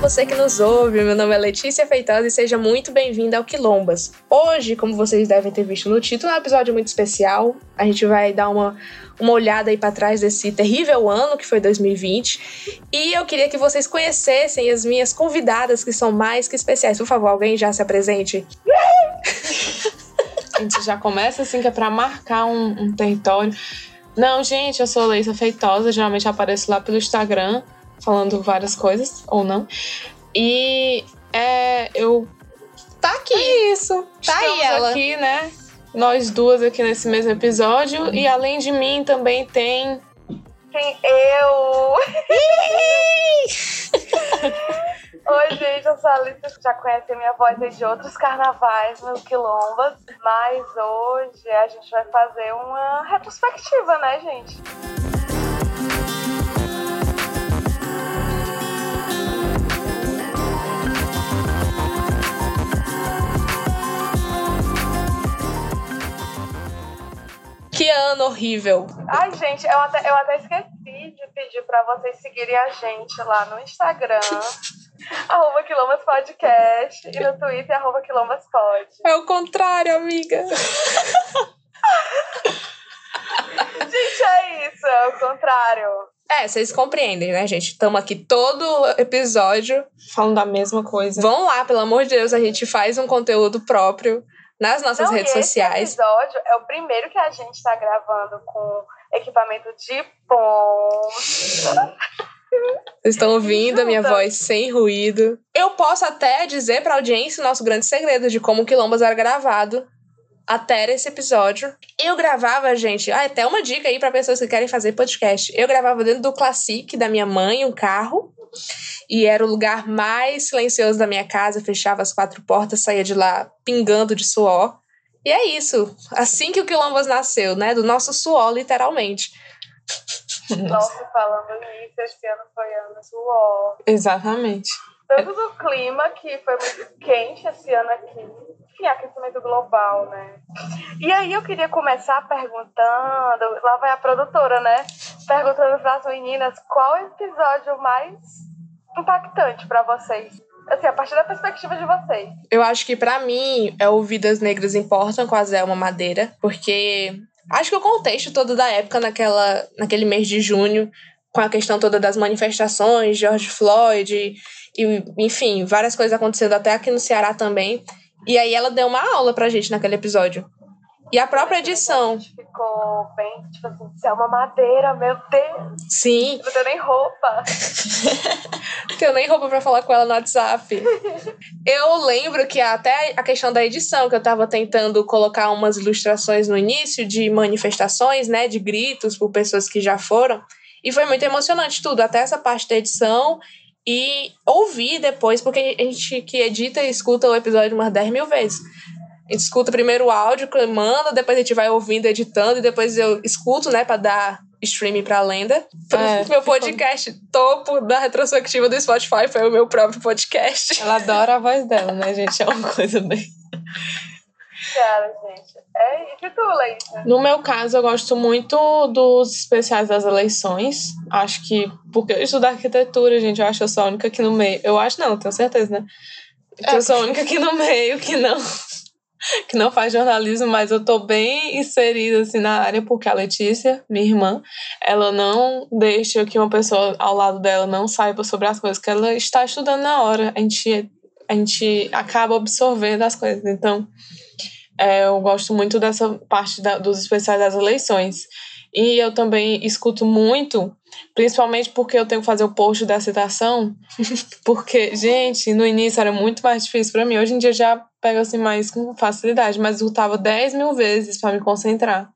Você que nos ouve. Meu nome é Letícia Feitosa e seja muito bem-vinda ao Quilombas. Hoje, como vocês devem ter visto no título, é um episódio muito especial. A gente vai dar uma, uma olhada aí para trás desse terrível ano que foi 2020. E eu queria que vocês conhecessem as minhas convidadas que são mais que especiais. Por favor, alguém já se apresente. A gente já começa assim, que é pra marcar um, um território. Não, gente, eu sou Leisa Feitosa, geralmente apareço lá pelo Instagram falando várias coisas, ou não. E é, eu. Tá aqui. É isso. Tá aí ela. aqui, né? Nós duas aqui nesse mesmo episódio. E além de mim também tem. Tem eu. Oi, gente, eu sou a Alice. Vocês já conhecem minha voz aí de outros carnavais, meus quilombas. Mas hoje a gente vai fazer uma retrospectiva, né, gente? Que ano horrível. Ai, gente, eu até, eu até esqueci de pedir pra vocês seguirem a gente lá no Instagram, arroba Quilombas Podcast, e no Twitter, arroba Quilombas Pod. É o contrário, amiga. Gente, é isso, é o contrário. É, vocês compreendem, né, gente? Estamos aqui todo episódio. Falando da mesma coisa. Vão lá, pelo amor de Deus, a gente faz um conteúdo próprio nas nossas Não, redes esse sociais. episódio é o primeiro que a gente tá gravando com equipamento de ponta. Vocês estão ouvindo a minha voz sem ruído. Eu posso até dizer pra audiência o nosso grande segredo de como o Quilombas era gravado até esse episódio. Eu gravava, gente, ah, até uma dica aí pra pessoas que querem fazer podcast. Eu gravava dentro do Classic da minha mãe, um carro. E era o lugar mais silencioso da minha casa, fechava as quatro portas, saía de lá pingando de suor. E é isso. Assim que o Quilombas nasceu, né? Do nosso suor, literalmente. Nossa, falando nisso, esse ano foi ano suor. Exatamente. Tanto do clima, que foi muito quente esse ano aqui. Enfim, aquecimento global, né? E aí eu queria começar perguntando, lá vai a produtora, né? Perguntando para as meninas qual é episódio mais impactante para vocês. Assim, a partir da perspectiva de vocês. Eu acho que pra mim é o Vidas Negras Importam com a Zelma Madeira, porque acho que o contexto todo da época naquela, naquele mês de junho, com a questão toda das manifestações, George Floyd, e, e, enfim, várias coisas acontecendo até aqui no Ceará também. E aí ela deu uma aula pra gente naquele episódio. E a própria edição. A gente ficou bem, tipo assim, isso é uma madeira, meu Deus. Sim, Não tenho nem roupa. tenho nem roupa pra falar com ela no WhatsApp. Eu lembro que até a questão da edição, que eu tava tentando colocar umas ilustrações no início de manifestações, né, de gritos por pessoas que já foram, e foi muito emocionante tudo, até essa parte da edição e ouvir depois, porque a gente que edita e escuta o episódio umas 10 mil vezes. A gente escuta primeiro o áudio, manda, depois a gente vai ouvindo, editando, e depois eu escuto, né, pra dar streaming pra lenda. É, meu ficou- podcast topo da retrospectiva do Spotify foi o meu próprio podcast. Ela adora a voz dela, né, gente? É uma coisa bem. Cara, gente. É isso tu, Leísa? No meu caso, eu gosto muito dos especiais das eleições. Acho que. Porque eu estudo arquitetura, gente. Eu acho que eu sou a única aqui no meio. Eu acho não, tenho certeza, né? Eu sou a única aqui no meio que não. Que não faz jornalismo, mas eu tô bem inserida assim na área, porque a Letícia, minha irmã, ela não deixa que uma pessoa ao lado dela não saiba sobre as coisas que ela está estudando na hora. A gente, a gente acaba absorvendo as coisas. Então, é, eu gosto muito dessa parte da- dos especiais das eleições. E eu também escuto muito, principalmente porque eu tenho que fazer o post da citação. Porque, gente, no início era muito mais difícil para mim. Hoje em dia já pego assim mais com facilidade, mas eu tava 10 mil vezes para me concentrar.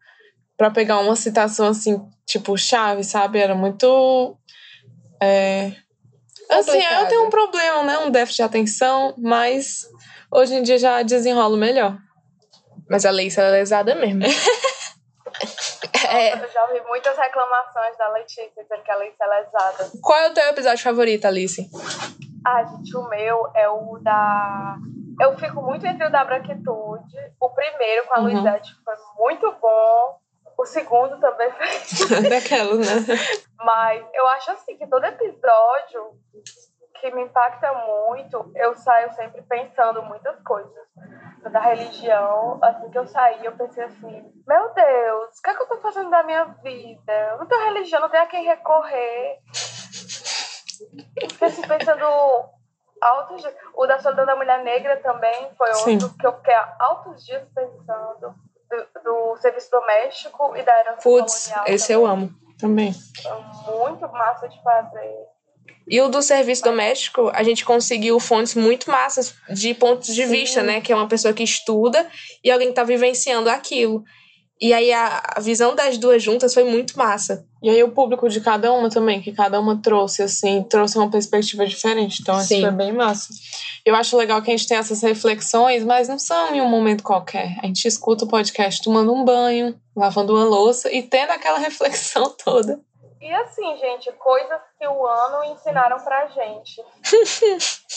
para pegar uma citação assim, tipo, chave, sabe? Era muito. É... Assim, eu tenho um problema, né? Um déficit de atenção, mas hoje em dia já desenrolo melhor. Mas a ela é lesada mesmo. É, Eu já ouvi muitas reclamações da Letícia dizendo que a Letícia é lesada. qual é o teu episódio favorito, Alice? Ah, gente, o meu é o da. Eu fico muito entre o da branquitude. O primeiro com a Uhum. Luizete foi muito bom. O segundo também foi. Daquelas, né? Mas eu acho assim que todo episódio que me impacta muito, eu saio sempre pensando muitas coisas. Da religião, assim que eu saí, eu pensei assim, meu Deus, o que é que eu tô fazendo da minha vida? Eu não tenho religião, não tenho a quem recorrer. Fiquei assim, pensando altos dias. O da solidão da mulher negra também foi Sim. outro que eu fiquei altos dias pensando. Do, do serviço doméstico e da herança Putz, colonial. esse eu amo. Também. Muito massa de fazer. E o do serviço doméstico, a gente conseguiu fontes muito massas de pontos de Sim. vista, né? Que é uma pessoa que estuda e alguém que tá vivenciando aquilo. E aí a, visão das duas juntas foi muito massa. E aí o público de cada uma também, que cada uma trouxe, assim, trouxe uma perspectiva diferente. Então, isso Sim. foi bem massa. Eu acho legal que a gente tem essas reflexões, mas não são em um momento qualquer. A gente escuta o podcast tomando um banho, lavando uma louça e tendo aquela reflexão toda. E assim, gente, coisas que o ano ensinaram pra gente.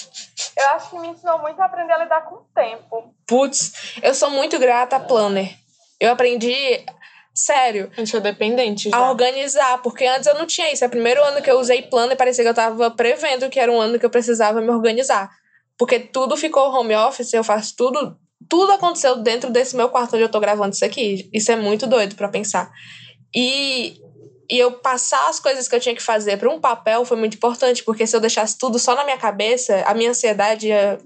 Eu acho que me ensinou muito a aprender a lidar com o tempo. Putz, eu sou muito grata a Planner. Eu aprendi, sério, A gente é dependente já. a organizar, porque antes eu não tinha isso. É o primeiro ano que eu usei Planner, parecia que eu tava prevendo que era um ano que eu precisava me organizar. Porque tudo ficou home office, eu faço tudo. Tudo aconteceu dentro desse meu quarto onde eu tô gravando isso aqui. Isso é muito doido pra pensar. E, e eu passar as coisas que eu tinha que fazer para um papel foi muito importante, porque se eu deixasse tudo só na minha cabeça, a minha ansiedade ia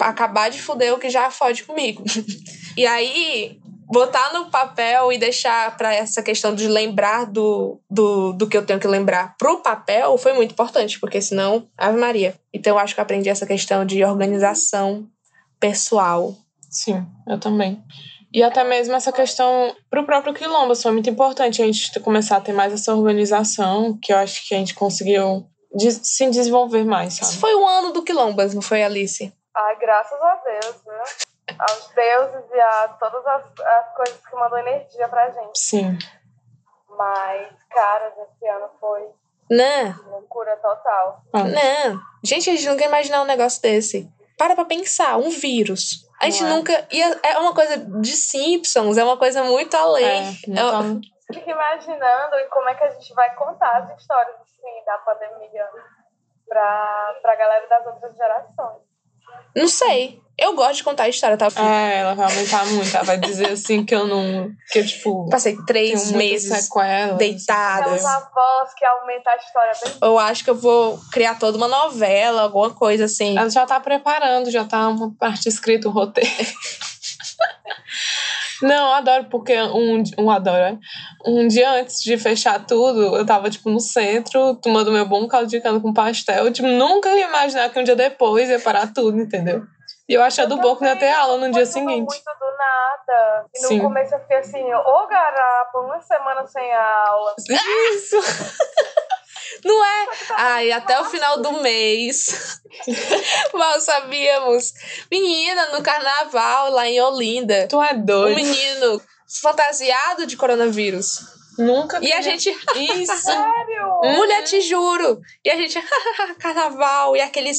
acabar de fuder o que já fode comigo. e aí, botar no papel e deixar para essa questão de lembrar do, do, do que eu tenho que lembrar pro papel foi muito importante, porque senão, Ave Maria. Então eu acho que eu aprendi essa questão de organização pessoal. Sim, eu também. E até mesmo essa questão pro próprio quilombo, foi muito importante a gente começar a ter mais essa organização, que eu acho que a gente conseguiu des- se desenvolver mais, Isso sabe? foi o ano do Quilombas, não foi, Alice? Ai, graças a Deus, viu? Aos deuses e a todas as, as coisas que mandam energia pra gente. Sim. Mas, cara, esse ano foi Não, loucura total. Ah, não. Gente, a gente nunca ia imaginar um negócio desse. Para pra pensar, um vírus. A gente Não é. nunca. Ia, é uma coisa de Simpsons, é uma coisa muito além. é, então, Fico imaginando e como é que a gente vai contar as histórias assim, da pandemia pra, pra galera das outras gerações. Não sei. Eu gosto de contar a história, tá? é, ela vai aumentar muito. Ela vai dizer assim que eu não. Que eu, tipo, Passei três meses sequelas. deitada. Aquelas avós que aumentam a história bem. Eu acho que eu vou criar toda uma novela, alguma coisa assim. Ela já tá preparando, já tá uma parte escrita, um roteiro. Não, eu adoro, porque um, um adoro, né? Um dia antes de fechar tudo, eu tava, tipo, no centro, tomando meu bom caldo de cana com pastel. Tipo, nunca ia imaginar que um dia depois ia parar tudo, entendeu? E eu achei do bom que não ia ter aula no dia seguinte. muito do nada. E no Sim. começo eu fiquei assim, ô garapa, uma semana sem aula. Isso! Não é? Ai, até o final do mês. Mal sabíamos. Menina, no carnaval lá em Olinda. Tu é Um doido. menino fantasiado de coronavírus. Nunca E a gente, Isso! Sério? mulher, te juro. E a gente, carnaval. E aquele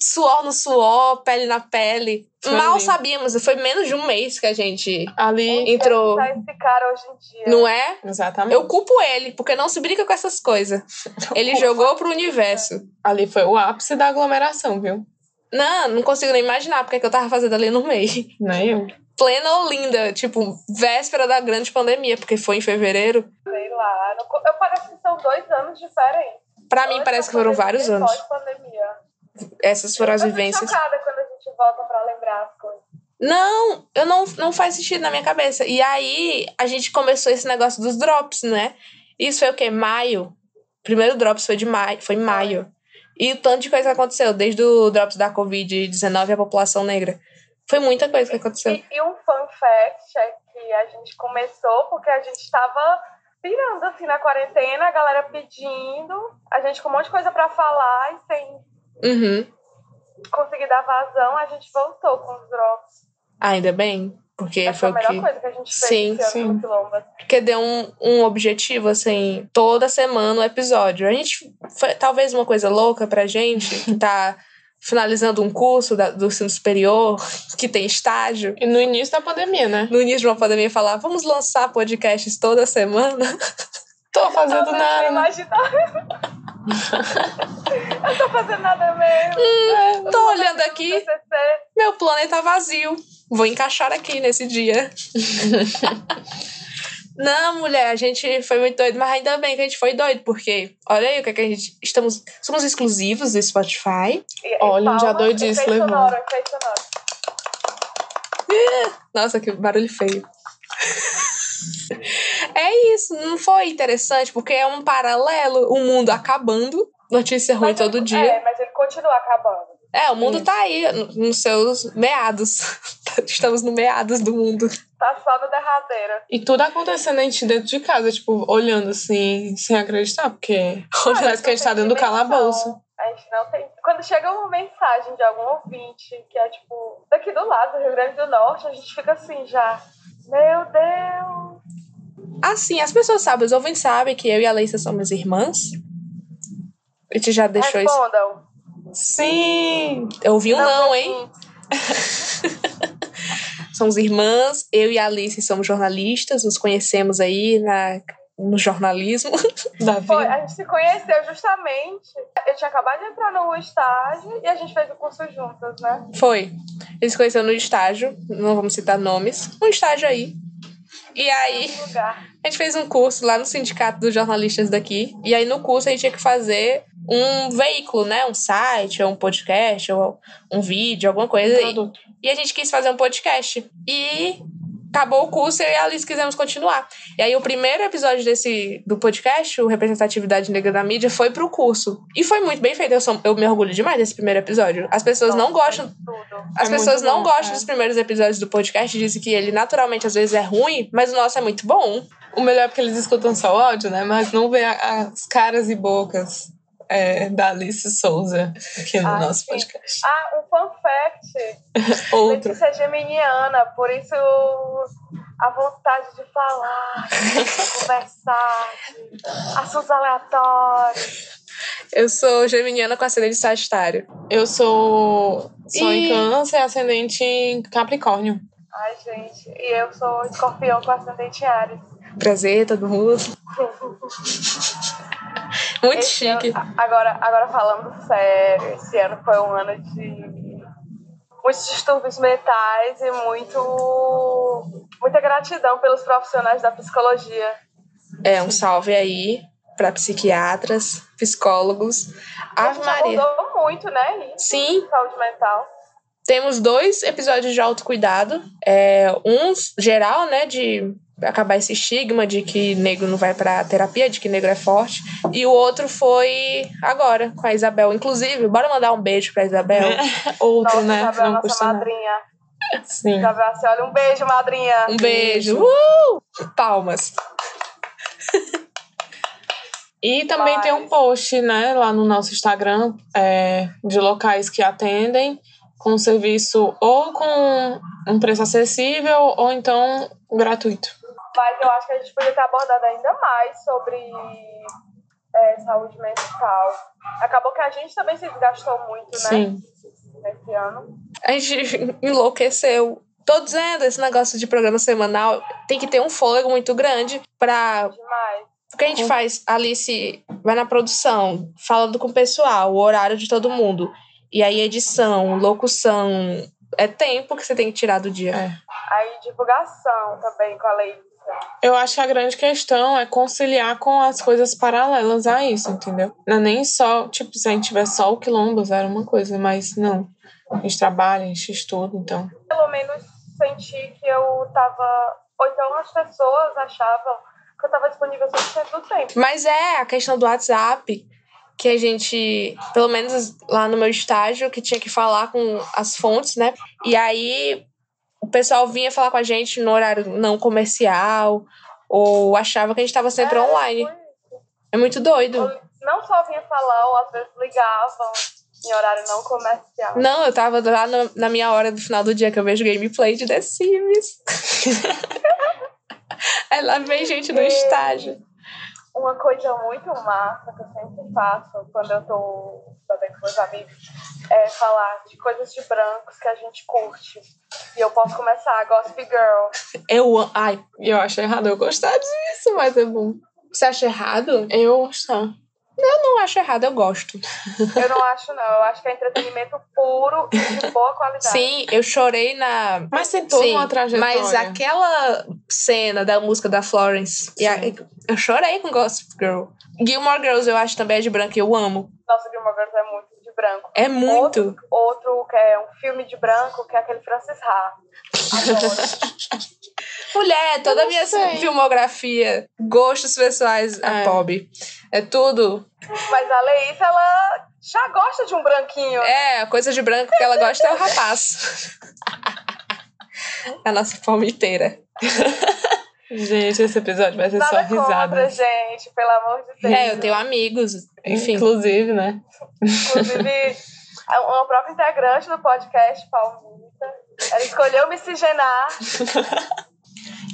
suor no suor, pele na pele. Foi Mal lindo. sabíamos. Foi menos de um mês que a gente Ali. entrou. Tá esse cara hoje em dia. Não é? Exatamente. Eu culpo ele, porque não se brinca com essas coisas. Ele jogou pro universo. Ali foi o ápice da aglomeração, viu? Não, não consigo nem imaginar porque que eu tava fazendo ali no meio. Nem eu. Plena Olinda, tipo, véspera da grande pandemia, porque foi em fevereiro. Sei lá. Eu parece que são dois anos diferentes. Pra mim Antes parece que foram vários anos. pós-pandemia. Essas foram as Eu vivências. chocada quando a gente volta pra lembrar as coisas. Não, eu não, não faz sentido na minha cabeça. E aí a gente começou esse negócio dos drops, né? Isso foi o quê? Maio. O primeiro drops foi de maio, foi em maio. E o tanto de coisa que aconteceu, desde o drops da Covid-19 à população negra. Foi muita coisa que aconteceu. E, e um fun fact é que a gente começou porque a gente tava pirando assim na quarentena, a galera pedindo, a gente com um monte de coisa pra falar e sem Uhum. conseguir dar vazão, a gente voltou com os drops. Ainda bem, porque Essa foi foi o a melhor que. coisa que a gente fez Sim, esse ano sim. Quilomba. Porque deu um, um objetivo, assim, toda semana um episódio. A gente. Foi talvez uma coisa louca pra gente, que tá finalizando um curso da- do ensino superior, que tem estágio. E no início da pandemia, né? No início de uma pandemia, falar, vamos lançar podcasts toda semana. Tô fazendo Eu não nada. imaginar. eu tô fazendo nada mesmo. Hum, tô olhando fazendo aqui, meu planeta vazio. Vou encaixar aqui nesse dia. Não, mulher, a gente foi muito doido, mas ainda bem que a gente foi doido, porque olha aí o que, é que a gente. Estamos, somos exclusivos do Spotify. E- Olha, já palmas, doidice levou. sonoro, sonoro. Nossa, que barulho feio. É isso, não foi interessante, porque é um paralelo, o mundo acabando, notícia ruim Mas todo ele- dia. É, mas ele continua acabando. É, o mundo Isso. tá aí, no- nos seus meados. Estamos no meados do mundo. Tá só no derradeiro. E tudo acontecendo a gente dentro de casa, tipo, olhando assim, sem acreditar, porque parece que a gente tá dentro do calabouço. A gente não tem. Quando chega uma mensagem de algum ouvinte que é tipo daqui do lado, do Rio Grande do Norte, a gente fica assim já. Meu Deus! Assim, as pessoas sabem, os ouvintes sabem que eu e a Leissa somos irmãs. A gente já deixou isso. Respondam. Sim! Eu ouvi um não, hein? ouvintes. Somos irmãs, eu e a Alice somos jornalistas, nos conhecemos aí na, no jornalismo. Da Foi, vida. a gente se conheceu justamente. Eu tinha acabado de entrar no estágio e a gente fez o curso juntas, né? Foi. Eles se conheceram no estágio, não vamos citar nomes, um estágio aí. E aí, a gente fez um curso lá no sindicato dos jornalistas daqui. E aí, no curso, a gente tinha que fazer um veículo, né? Um site, ou um podcast, ou um vídeo, alguma coisa aí. Produto. E a gente quis fazer um podcast. E acabou o curso e eu e a Alice quisemos continuar. E aí o primeiro episódio desse do podcast, o Representatividade Negra da Mídia, foi pro curso. E foi muito bem feito. Eu, sou- eu me orgulho demais desse primeiro episódio. As pessoas não Nossa, gostam. Tudo. As É pessoas não bom, gostam é. dos primeiros episódios do podcast, dizem que ele naturalmente às vezes é ruim, mas o nosso é muito bom. O melhor é porque eles escutam só o áudio, né? Mas não vê as caras e bocas é, da Alice Souza aqui no Ah, nosso sim. podcast. Ah, um fun fact. Outro. Letícia é geminiana, por isso a vontade de falar, de conversar, de assuntos aleatórios. Eu sou geminiana com ascendente sagitário. Eu sou, sou em E- câncer, ascendente em Capricórnio. Ai, gente. E eu sou escorpião com ascendente em Ares. Prazer, todo mundo. Muito Esse chique. ano- agora, agora falando sério, esse ano foi um ano de muitos distúrbios mentais e muito muita gratidão pelos profissionais da psicologia. É, um salve aí para psiquiatras, psicólogos. A Ave Maria. abordou muito, né? Isso, Sim, saúde mental. temos dois episódios de autocuidado. É, um geral, né, de acabar esse estigma de que negro não vai pra terapia, de que negro é forte. E o outro foi agora, com a Isabel. Inclusive, bora mandar um beijo pra Isabel. Outro, Nossa, né? Isabel, Não nossa custa nada. madrinha. Sim. Isabel, assim, olha, um beijo, madrinha. Um beijo. Uh! Palmas. E também Mas- tem um post, né, lá no nosso Instagram, é, de locais que atendem com serviço ou com um preço acessível ou então gratuito. Mas eu acho que a gente podia ter abordado ainda mais sobre é, saúde mental. Acabou que a gente também se desgastou muito, né? Sim. Nesse ano. A gente enlouqueceu. Tô dizendo, esse negócio de programa semanal tem que ter um fôlego muito grande pra Demais. O que a gente faz? Alice vai na produção, falando com o pessoal, o horário de todo mundo. E aí, edição, locução. É tempo que você tem que tirar do dia. É. Aí, divulgação também com a Leísa. Eu acho que a grande questão é conciliar com as coisas paralelas a isso, entendeu? Não é nem só, tipo, se a gente tiver só o quilombos, era uma coisa, mas não. A gente trabalha, a gente estuda, então. Pelo menos senti que eu tava. Ou então as pessoas achavam que eu tava disponível 100% do tempo. Mas é a questão do WhatsApp, que a gente, pelo menos lá no meu estágio, que tinha que falar com as fontes, né? E aí pessoal vinha falar com a gente no horário não comercial, ou achava que a gente estava sempre É, online. foi. É muito doido. Não só vinha falar, ou às vezes ligavam em horário não comercial. Não, eu tava lá no- na minha hora do final do dia que eu vejo gameplay de The Sims. Aí lá vem gente do E- estágio. Uma coisa muito massa que eu sempre faço quando eu tô meus amigos é falar de coisas de brancos que a gente curte. E eu posso começar, Gossip Girl. Eu Ai, eu acho errado eu gostar disso, mas é bom. você acha errado? Eu gostar. Eu não acho errado, eu gosto. Eu não acho, não. Eu acho que é entretenimento puro e de boa qualidade. Sim, eu chorei na. Mas tem toda Sim, uma trajetória. mas aquela cena da música da Florence, e a- eu chorei com Gossip Girl. Gilmore Girls eu acho também é de branco e eu amo. Nossa, Gilmore Girls é muito. Outro, outro que é um filme de branco, que é aquele Francis Ha. Mulher, toda a minha sei. filmografia, gostos pessoais, a É. Bob. É tudo. Mas a Leísa, ela já gosta de um branquinho. É, a coisa de branco que ela gosta é o rapaz. a nossa palmiteira. Gente, esse episódio vai ser só Nada contra, risadas. gente, pelo amor de Deus. É, eu tenho amigos, enfim. Inclusive, né? Inclusive, uma própria integrante do podcast, Palmita, ela escolheu miscigenar.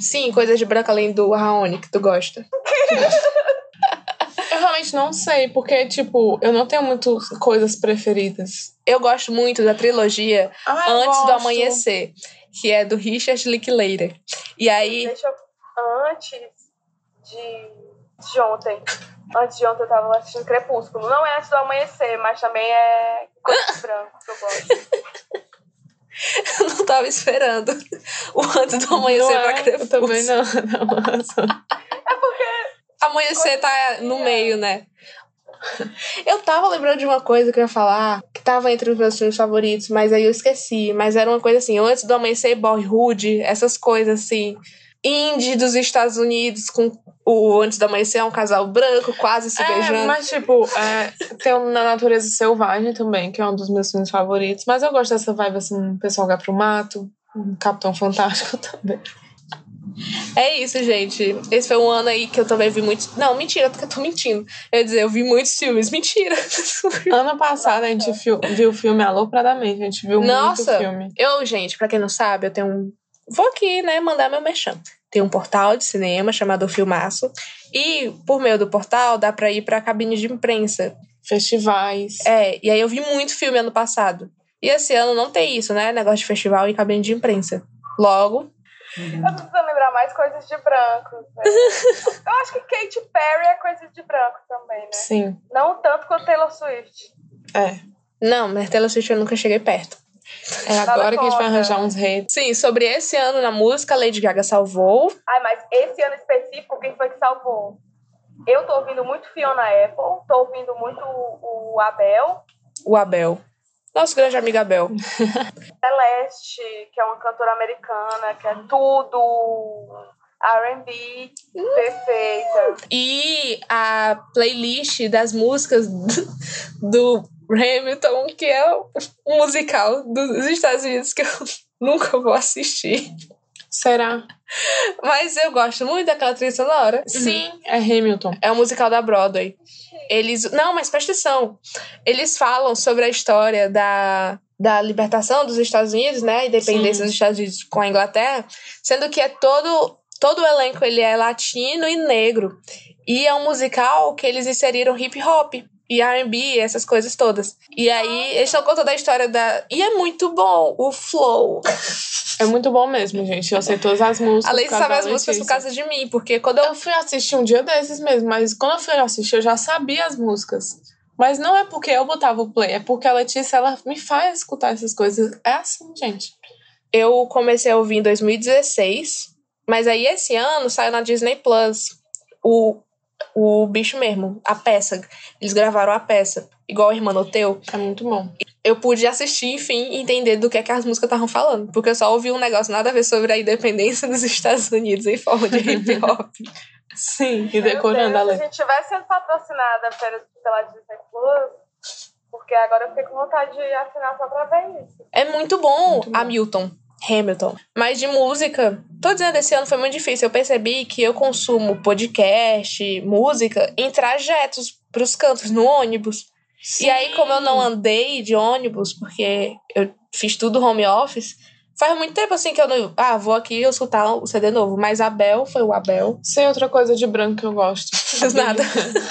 Sim, coisa de branco além do Raoni, que tu gosta. Eu realmente não sei, porque, tipo, eu não tenho muitas coisas preferidas. Eu gosto muito da trilogia Ah, Antes do gosto. Amanhecer, que é do Richard Linklater. E aí, Deixa eu... Antes de, de ontem. Antes de ontem eu tava assistindo Crepúsculo. Não é antes do amanhecer, mas também é coisa de branco que eu gosto. eu não tava esperando o Antes do Amanhecer não pra é, Crepúsculo. Eu também não. não. Amanhecer tá no meio, né? Eu tava lembrando de uma coisa que eu ia falar, que tava entre os meus filmes favoritos, mas aí eu esqueci. Mas era uma coisa assim, Antes do Amanhecer, Boyhood, essas coisas assim. Indie dos Estados Unidos, com o Antes do Amanhecer é um casal branco, quase se É, beijando. mas, tipo, é, tem o Na Natureza Selvagem também, que é um dos meus filmes favoritos. Mas eu gosto dessa vibe, assim, o pessoal vai pro mato, um Capitão Fantástico também. É isso, gente. Esse foi um ano aí que eu também vi muitos. Não, mentira, porque eu tô mentindo. Ia dizer, eu vi muitos filmes. Mentira. Ano passado a gente viu, viu o filme Alopradamente, a gente viu Nossa. muito filme. Eu, gente, pra quem não sabe, eu tenho um. Vou aqui, né, mandar meu merchan. Tem um portal de cinema chamado Filmaço. E por meio do portal dá pra ir pra cabine de imprensa. Festivais. É, e aí eu vi muito filme ano passado. E esse ano não tem isso, né? Negócio de festival e cabine de imprensa. Logo, Eu tô precisando lembrar mais coisas de branco. né? Eu acho que Katy Perry é coisa de branco também, né? Sim, Não tanto quanto Taylor Swift. é. não, mas Taylor Swift eu nunca cheguei perto. É agora que a gente vai arranjar uns reis. Sim, sobre esse ano na música, Lady Gaga salvou. Ai, mas esse ano específico, quem foi que salvou? Eu tô ouvindo muito Fiona Apple, tô ouvindo muito o o Abel, o Abel. Nosso grande amigo Abel. Celeste, que é uma cantora americana, que é tudo R&B, perfeita. E a playlist das músicas do Hamilton, que é um musical dos Estados Unidos que eu nunca vou assistir. Será? Mas eu gosto muito daquela trilha sonora. Sim, é Hamilton. É um musical da Broadway. Eles. Não, mas presta atenção. Eles falam sobre a história da, da libertação dos Estados Unidos, né? A independência Sim. dos Estados Unidos com a Inglaterra, sendo que é todo. Todo o elenco ele é latino e negro. E é um musical que eles inseriram hip hop e R&B, essas coisas todas. E aí eles estão contando a história da e é muito bom o flow. É muito bom mesmo, gente. Eu sei todas as músicas. Além de saber as músicas por causa de mim, porque quando eu Eu fui assistir um dia desses mesmo, mas quando eu fui assistir, eu já sabia as músicas. Mas não é porque eu botava o play, é porque a Letícia, ela me faz escutar essas coisas. É assim, gente. Eu comecei a ouvir em 2016, mas aí esse ano saiu na Disney Plus o, o bicho mesmo, a peça. Eles gravaram a peça, igual o Irmanoteu. É muito bom. Eu pude assistir, enfim, e entender do que, é que as músicas estavam falando. Porque eu só ouvi um negócio nada a ver sobre a independência dos Estados Unidos em forma de hip hop. Sim, e decorando a Deus, se a letra. gente tivesse sendo patrocinada pela, pela Disney Plus, porque agora eu fiquei com vontade de assinar só pra ver isso. É muito bom, Muito bom. Hamilton. Hamilton. Mas de música, tô dizendo, esse ano foi muito difícil. Eu percebi que eu consumo podcast, música, em trajetos pros cantos, no ônibus. E aí, como eu não andei de ônibus, porque eu fiz tudo home office, faz muito tempo assim que eu não. Ah, vou aqui escutar o CD novo. Mas Abel foi o Abel. Sei outra coisa de branco que eu gosto. Nada.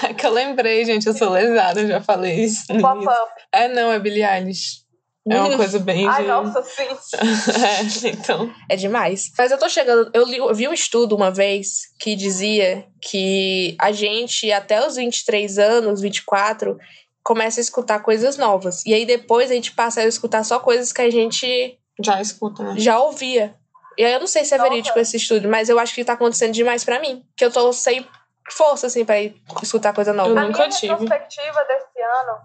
É que eu lembrei, gente. Eu sou lesada, eu já falei isso. Pop-up. É, não, é Billie Eilish. É uma coisa bem. Ai, de- nossa, sim. é, então. É demais. Mas eu tô chegando. Eu, li- eu vi um estudo uma vez que dizia que a gente, até os 23 anos, 24, começa a escutar coisas novas. E aí depois a gente passa a escutar só coisas que a gente Já escuta, né? já ouvia. E aí eu não sei se é Nossa. verídico esse estudo, mas eu acho que tá acontecendo demais pra mim. Que eu tô sem força, assim, pra ir escutar coisa nova. Eu A nunca minha tive. retrospectiva desse ano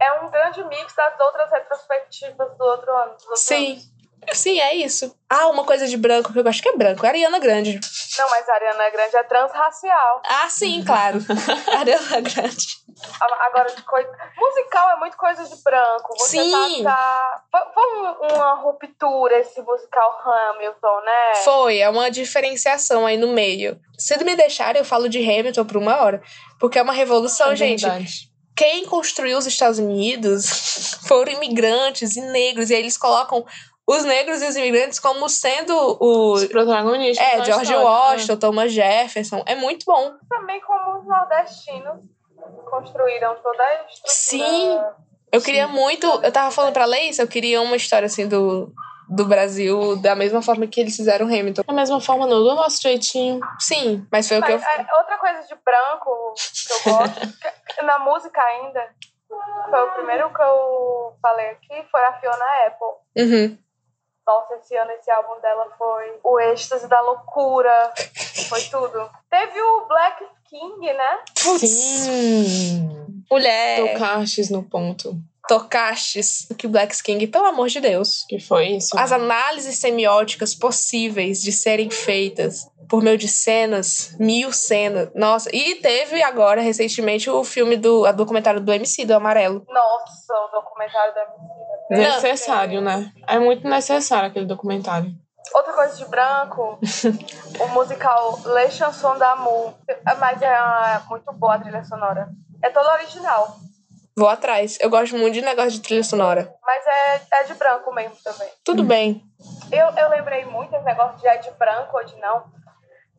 é um grande mix das outras retrospectivas do outro ano. Sim. anos. Sim, é isso. Ah, uma coisa de branco que eu acho que é branco. Ariana Grande. Não, mas a Ariana Grande é transracial. Ah, sim, claro. Ariana Grande. A- Agora, de coisa... musical é muito coisa de branco. Você Sim. tá. tá... Foi, um- uma ruptura esse musical Hamilton, né? Foi, é uma diferenciação aí no meio. Se me deixarem, eu falo de Hamilton por uma hora. Porque é uma revolução, É gente. Quem construiu os Estados Unidos foram imigrantes e negros. E aí eles colocam os negros e os imigrantes como sendo Os o. protagonistas. É, George história, Washington, Thomas Jefferson. É muito bom. Também como os nordestinos construíram toda a estrutura. Sim. Eu queria muito. Eu tava falando pra Leissa, eu queria uma história assim do, do Brasil, da mesma forma que eles fizeram Hamilton. Da mesma forma, não, do nosso jeitinho. Sim, mas foi o que eu. Mas, é, outra coisa de branco que eu gosto, que- na música ainda, foi o primeiro que eu falei aqui, foi a Fiona Apple. Uhum. Nossa, esse ano esse álbum dela foi o êxtase da loucura, foi tudo. Teve o Black King, né? Sim. Mulher, Tocastes no ponto. Tocastes que Black King, pelo amor de Deus. Que foi isso? As análises semióticas possíveis de serem feitas por meio de cenas, mil cenas. Nossa, e teve agora, recentemente, o filme do a documentário do MC, do Amarelo. Nossa, o documentário da Emicida. Necessário, né? É muito necessário aquele documentário. Outra coisa de branco, o musical Le Chanson d'Amour. Mas é muito boa a trilha sonora. É toda original, Vou atrás. Eu gosto muito de negócio de trilha sonora. mas é, é de branco mesmo também. Tudo bem. Eu, eu lembrei muito esse negócio de é de branco ou de não.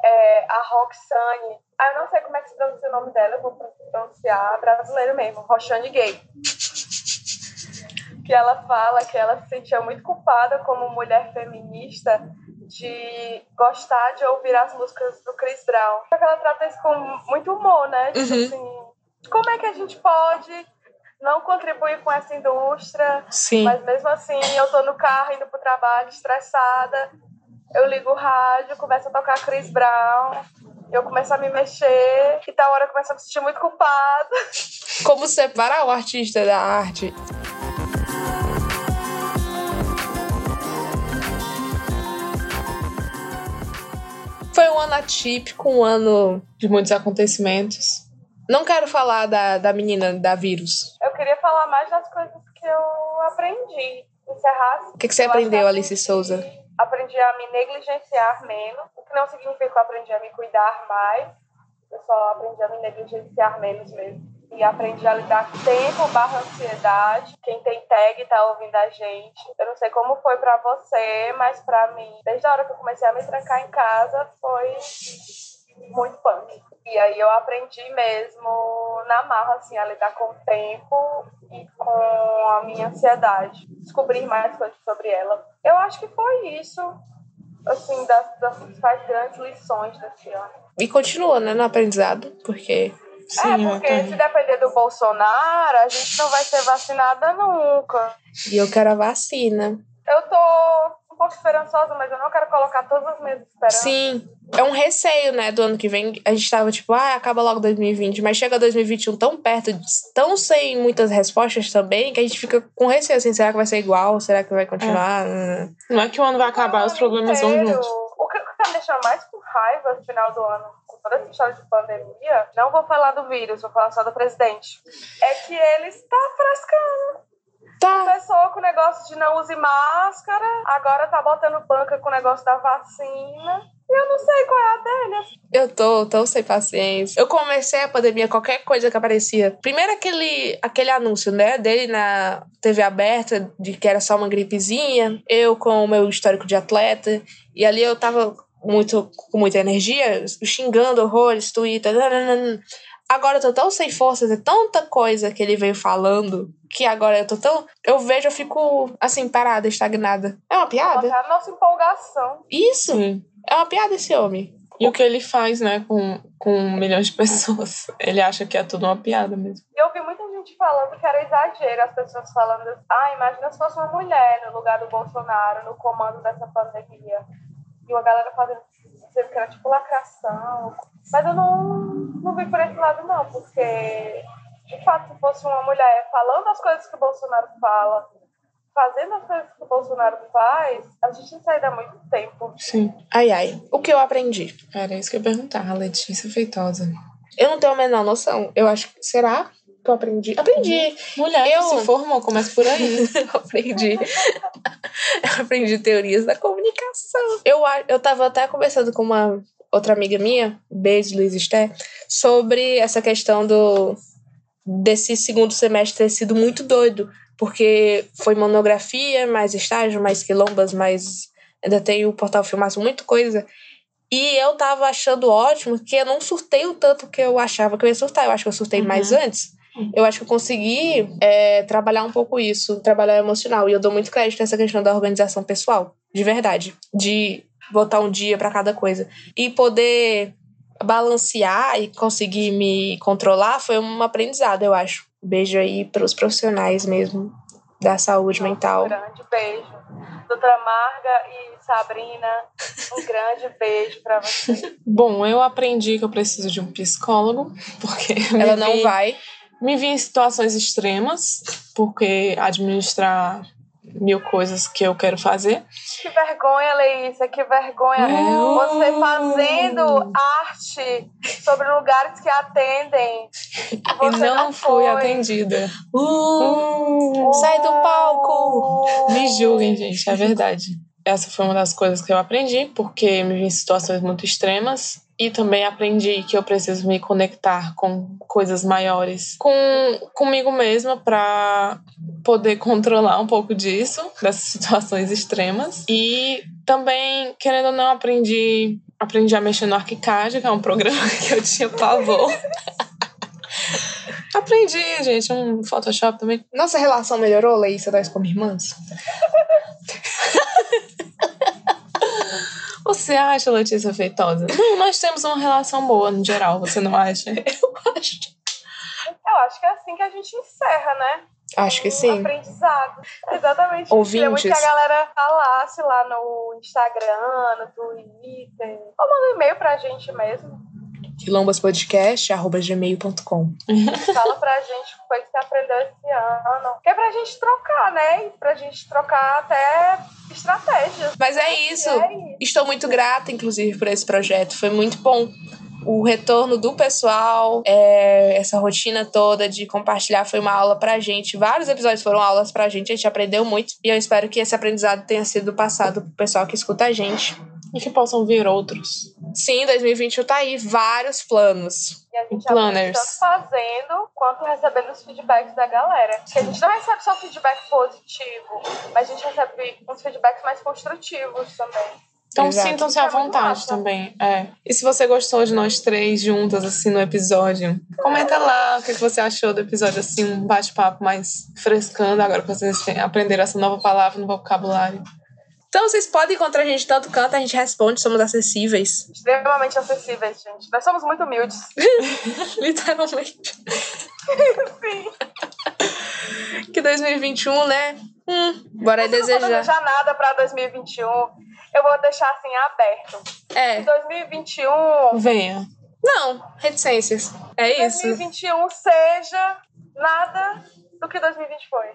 É, a Roxane. Ah, eu não sei como é que se pronuncia o nome dela, eu vou pronunciar brasileiro mesmo, Roxane Gay. Que ela fala que ela se sentia muito culpada como mulher feminista de gostar de ouvir as músicas do Chris Brown. Só que ela trata isso com muito humor, né? Tipo Uhum. assim, como é que a gente pode não contribuir com essa indústria Sim. mas mesmo assim, eu tô no carro indo pro trabalho, estressada. Eu ligo o rádio, começa a tocar Chris Brown. Eu começo a me mexer. E tal hora eu começo a me sentir muito culpada. Como separar o artista da arte? Foi um ano atípico, um ano. De muitos acontecimentos. Não quero falar da, da menina da vírus. Falar mais das coisas que eu aprendi. Encerrar. O que, que você Eu aprendeu, que Alice Souza? Aprendi a me negligenciar menos. O que não significa que eu aprendi a me cuidar mais. Eu só aprendi a me negligenciar menos mesmo. E aprendi a lidar com tempo barra ansiedade. Quem tem tag tá ouvindo a gente. Eu não sei como foi pra você, mas pra mim, desde a hora que eu comecei a me trancar em casa, foi muito punk. E aí eu aprendi mesmo na marra, assim, a lidar com o tempo e com a minha ansiedade. Descobrir mais coisas sobre ela. Eu acho que foi isso, assim, das, das principais grandes lições desse ano. E continua, né, no aprendizado, porque. Sim, é, porque se depender do Bolsonaro, a gente não vai ser vacinada nunca. E eu quero a vacina. Eu tô um pouco esperançosa, mas eu não quero colocar todas as minhas esperanças. Sim. É um receio, né, do ano que vem. A gente tava tipo, ah, acaba logo 2020. Mas chega 2021 tão perto, tão sem muitas respostas também, que a gente fica com receio, assim, será que vai ser igual? Será que vai continuar? Hum. Não é que o ano vai acabar, os problemas vão inteiro. juntos. O que tá me deixando mais com raiva no final do ano, com toda essa história de pandemia, não vou falar do vírus, vou falar só do presidente. É que ele está frescando. Tá. Começou com o negócio de não use máscara, agora tá botando banca com o negócio da vacina. Eu não sei qual é a dele. Eu tô tão sem paciência. Eu comecei a pandemia, qualquer coisa que aparecia. Primeiro aquele, aquele anúncio, né, dele na TV aberta, de que era só uma gripezinha. Eu com o meu histórico de atleta. E ali eu tava muito, com muita energia, xingando horrores, Twitter. nananana. Agora eu tô tão sem forças, é tanta coisa que ele veio falando, que agora eu tô tão. Eu vejo, eu fico assim, parada, estagnada. É uma piada? É a nossa empolgação. Isso! Sim. É uma piada esse homem. E o que ele faz, né, com, com milhões de pessoas? Ele acha que é tudo uma piada mesmo. E eu vi muita gente falando que era exagero, as pessoas falando, ah, imagina se fosse uma mulher no lugar do Bolsonaro, no comando dessa pandemia. E uma galera fazendo, dizendo que era tipo lacração. Mas eu não, não vi por esse lado, não, porque, de fato, se fosse uma mulher falando as coisas que o Bolsonaro fala, fazendo as coisas que o Bolsonaro faz, a gente não sai dá muito tempo. Sim. Ai, ai. O que eu aprendi? Era isso que eu ia perguntar, a Letícia Feitosa. Eu não tenho a menor noção. Eu acho que. Será que eu aprendi? Aprendi! Mulher Eu- que se formou, começa por aí. eu aprendi. eu aprendi teorias da comunicação. Eu, a- eu tava até conversando com uma outra amiga minha, beijo, Luiz Esté, sobre essa questão do desse segundo semestre ter sido muito doido, porque foi monografia, mais estágio, mais quilombas, mais ainda tem o portal Filmaço, muita coisa. E eu tava achando ótimo que eu não surtei o tanto que eu achava que eu ia surtar. Eu acho que eu surtei Uhum. mais antes. Eu acho que eu consegui é, trabalhar um pouco isso, trabalhar emocional. E eu dou muito crédito nessa questão da organização pessoal, de verdade. De botar um dia pra cada coisa. E poder balancear e conseguir me controlar foi um aprendizado, eu acho. Beijo aí pros profissionais mesmo da saúde mental. Um grande beijo. Doutora Marga e Sabrina, um grande beijo pra vocês. Bom, eu aprendi que eu preciso de um psicólogo, porque Ela não vi- vai. me vi em situações extremas, porque administrar mil coisas que eu quero fazer. Que vergonha, Leísa, que vergonha. Você fazendo arte sobre lugares que atendem. E Você não fui foi. atendida. Uh, sai do palco! Me julguem, gente, é verdade. Essa foi uma das coisas que eu aprendi, porque me vi em situações muito extremas. E também aprendi que eu preciso me conectar com coisas maiores, com comigo mesma, para poder controlar um pouco disso, dessas situações extremas. E também, querendo ou não, aprendi, aprendi a mexer no Arquicad, que é um programa que eu tinha pavor. aprendi, gente, um Photoshop também. Nossa relação melhorou, Leísa, nós como irmãs? Você acha, Letícia Feitosa? Não, nós temos uma relação boa no geral, você não acha? Eu acho. Eu acho que é assim que a gente encerra, né? Acho que sim. Aprendizado. Exatamente. Ouvintes. Que a galera falasse lá no Instagram, no Twitter. Ou manda um e-mail pra gente mesmo. quilombaspodcast.gmail.com Fala pra gente o que foi que você aprendeu esse ano. Que é pra gente trocar, né? E pra gente trocar até estratégias. Mas é isso. É isso. Estou muito grata, inclusive, por esse projeto. Foi muito bom. O retorno do pessoal, é, essa rotina toda de compartilhar foi uma aula pra gente. Vários episódios foram aulas pra gente, a gente aprendeu muito. E eu espero que esse aprendizado tenha sido passado pro pessoal que escuta a gente. E que possam vir outros. Sim, 2021 tá aí, vários planos. E a gente Planners. tanto fazendo quanto recebendo os feedbacks da galera. Porque a gente não recebe só feedback positivo, mas a gente recebe uns feedbacks mais construtivos também. Então sintam-se à É vontade massa. também. É. E se você gostou de nós três juntas, assim, no episódio, comenta lá o que você achou do episódio, assim, um bate-papo mais frescando, agora que vocês aprenderam essa nova palavra no vocabulário. Então vocês podem encontrar a gente tanto canto, a gente responde, somos acessíveis. Extremamente acessíveis, gente. Nós somos muito humildes. Literalmente. Sim. Que 2021, né? Hum, bora aí Eu não vou desejar. desejar nada pra 2021. Eu vou deixar assim aberto. É. Em 2021, Venha. Não, reticências. É isso. 2021 seja nada do que 2020 foi.